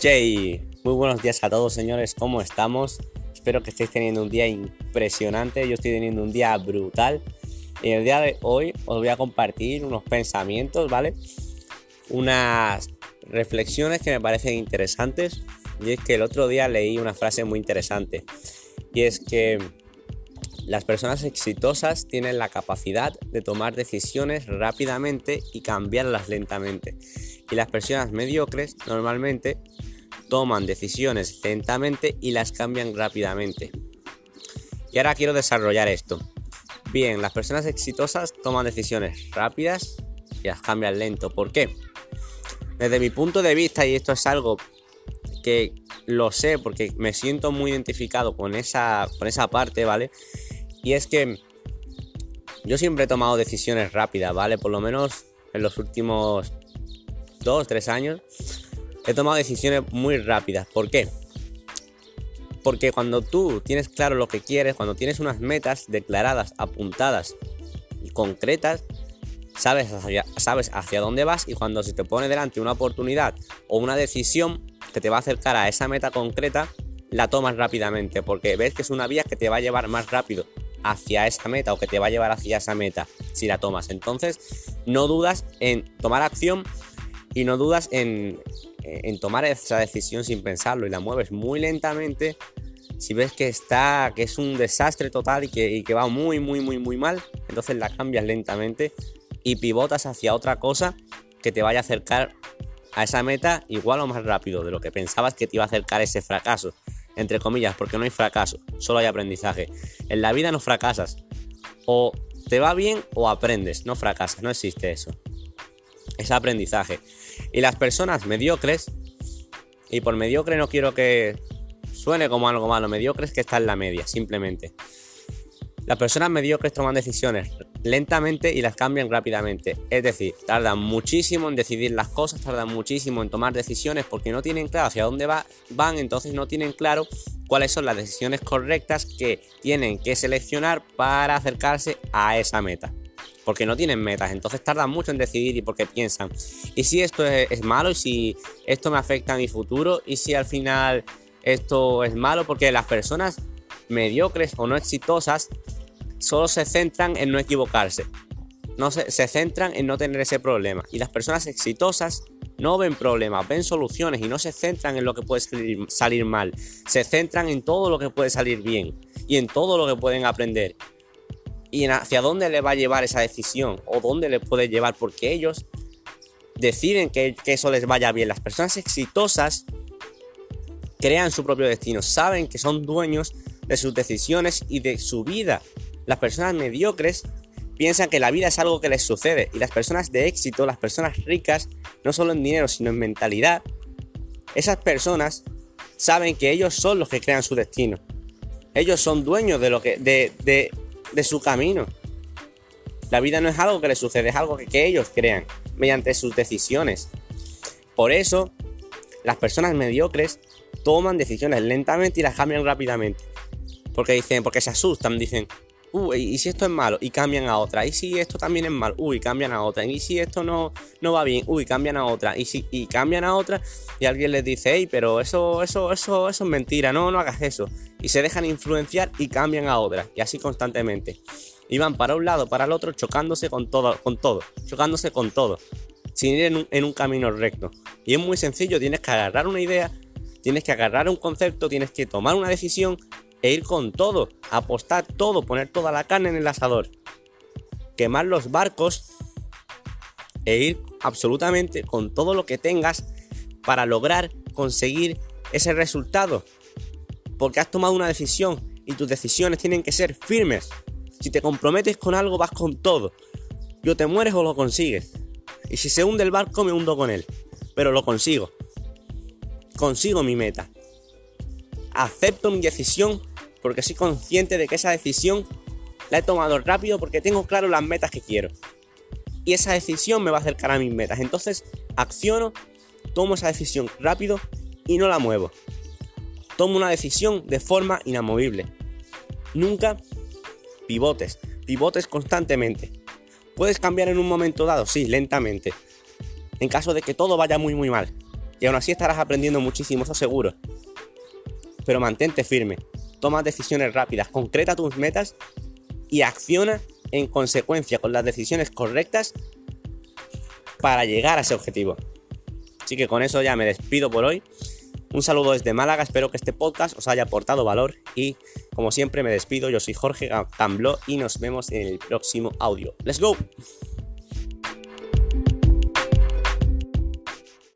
Jay, muy buenos días a todos señores, ¿cómo estamos? Espero que estéis teniendo un día impresionante, yo estoy teniendo un día brutal. Y el día de hoy os voy a compartir unos pensamientos, ¿vale? Unas reflexiones que me parecen interesantes. Y es que el otro día leí una frase muy interesante. Y es que las personas exitosas tienen la capacidad de tomar decisiones rápidamente y cambiarlas lentamente. Y las personas mediocres normalmente toman decisiones lentamente y las cambian rápidamente. Y ahora quiero desarrollar esto. Bien, las personas exitosas toman decisiones rápidas y las cambian lento. ¿Por qué? Desde mi punto de vista, y esto es algo que lo sé porque me siento muy identificado con esa, con esa parte, ¿vale? Y es que yo siempre he tomado decisiones rápidas, ¿vale? Por lo menos en los últimos dos, tres años he tomado decisiones muy rápidas. ¿Por qué? Porque cuando tú tienes claro lo que quieres, cuando tienes unas metas declaradas, apuntadas y concretas, sabes hacia, sabes hacia dónde vas y cuando se te pone delante una oportunidad o una decisión que te va a acercar a esa meta concreta, la tomas rápidamente porque ves que es una vía que te va a llevar más rápido hacia esa meta o que te va a llevar hacia esa meta si la tomas. Entonces, no dudas en tomar acción y no dudas en, tomar esa decisión sin pensarlo y la mueves muy lentamente. Si ves que está, que es un desastre total y que, y que va muy, muy, muy, muy mal, entonces la cambias lentamente y pivotas hacia otra cosa que te vaya a acercar a esa meta igual o más rápido de lo que pensabas que te iba a acercar ese fracaso entre comillas, porque no hay fracaso, solo hay aprendizaje. En la vida no fracasas. O te va bien o aprendes, no fracasas, no existe eso. Es aprendizaje. Y las personas mediocres, y por mediocre no quiero que suene como algo malo, mediocres que está en la media, simplemente. Las personas mediocres toman decisiones lentamente y las cambian rápidamente. Es decir, tardan muchísimo en decidir las cosas, tardan muchísimo en tomar decisiones porque no tienen claro hacia dónde va, van, entonces no tienen claro cuáles son las decisiones correctas que tienen que seleccionar para acercarse a esa meta. Porque no tienen metas, entonces tardan mucho en decidir y porque piensan, ¿y si esto es, es malo? ¿Y si esto me afecta a mi futuro? ¿Y si al final esto es malo? Porque las personas mediocres o no exitosas solo se centran en no equivocarse. No se, centran en no tener ese problema. Y las personas exitosas no ven problemas, ven soluciones y no se centran en lo que puede salir, salir, mal. Se centran en todo lo que puede salir bien y en todo lo que pueden aprender. Y hacia dónde le va a llevar esa decisión o dónde le puede llevar porque ellos deciden que eso les vaya bien. Las personas exitosas crean su propio destino, saben que son dueños de sus decisiones y de su vida. Las personas mediocres piensan que la vida es algo que les sucede y las personas de éxito, las personas ricas, no solo en dinero, sino en mentalidad, esas personas saben que ellos son los que crean su destino. Ellos son dueños de, lo que, de, de, su camino. La vida no es algo que les sucede, es algo que, ellos crean mediante sus decisiones. Por eso, las personas mediocres toman decisiones lentamente y las cambian rápidamente. Porque dicen, porque se asustan, dicen, uy, ¿y si esto es malo? Y cambian a otra. ¿Y si esto también es malo? Uy, cambian a otra. ¿Y si esto no, no va bien? Uy, cambian a otra. Y si y cambian a otra y alguien les dice, hey, pero eso, eso, eso, eso es mentira, no, no hagas eso. Y se dejan influenciar y cambian a otra. Y así constantemente. Y van para un lado, para el otro, chocándose con todo, con todo. Chocándose con todo. Sin ir en un camino recto. Y es muy sencillo, tienes que agarrar una idea, tienes que agarrar un concepto, tienes que tomar una decisión e ir con todo, apostar todo, poner toda la carne en el asador, quemar los barcos e ir absolutamente con todo lo que tengas para lograr conseguir ese resultado. Porque has tomado una decisión y tus decisiones tienen que ser firmes. Si te comprometes con algo, vas con todo. Yo te mueres o lo consigues. Y si se hunde el barco, me hundo con él. Pero lo consigo. Consigo mi meta acepto mi decisión porque soy consciente de que esa decisión la he tomado rápido porque tengo claro las metas que quiero. Y esa decisión me va a acercar a mis metas. Entonces acciono, tomo esa decisión rápido y no la muevo. Tomo una decisión de forma inamovible. Nunca pivotes, pivotes constantemente. Puedes cambiar en un momento dado, sí, lentamente. En caso de que todo vaya muy muy mal. y aún así estarás aprendiendo muchísimo, eso seguro. Pero mantente firme, toma decisiones rápidas, concreta tus metas y acciona en consecuencia con las decisiones correctas para llegar a ese objetivo. Así que con eso ya me despido por hoy. Un saludo desde Málaga, espero que este podcast os haya aportado valor y como siempre me despido, yo soy Jorge Cambló y nos vemos en el próximo audio. ¡Let's go!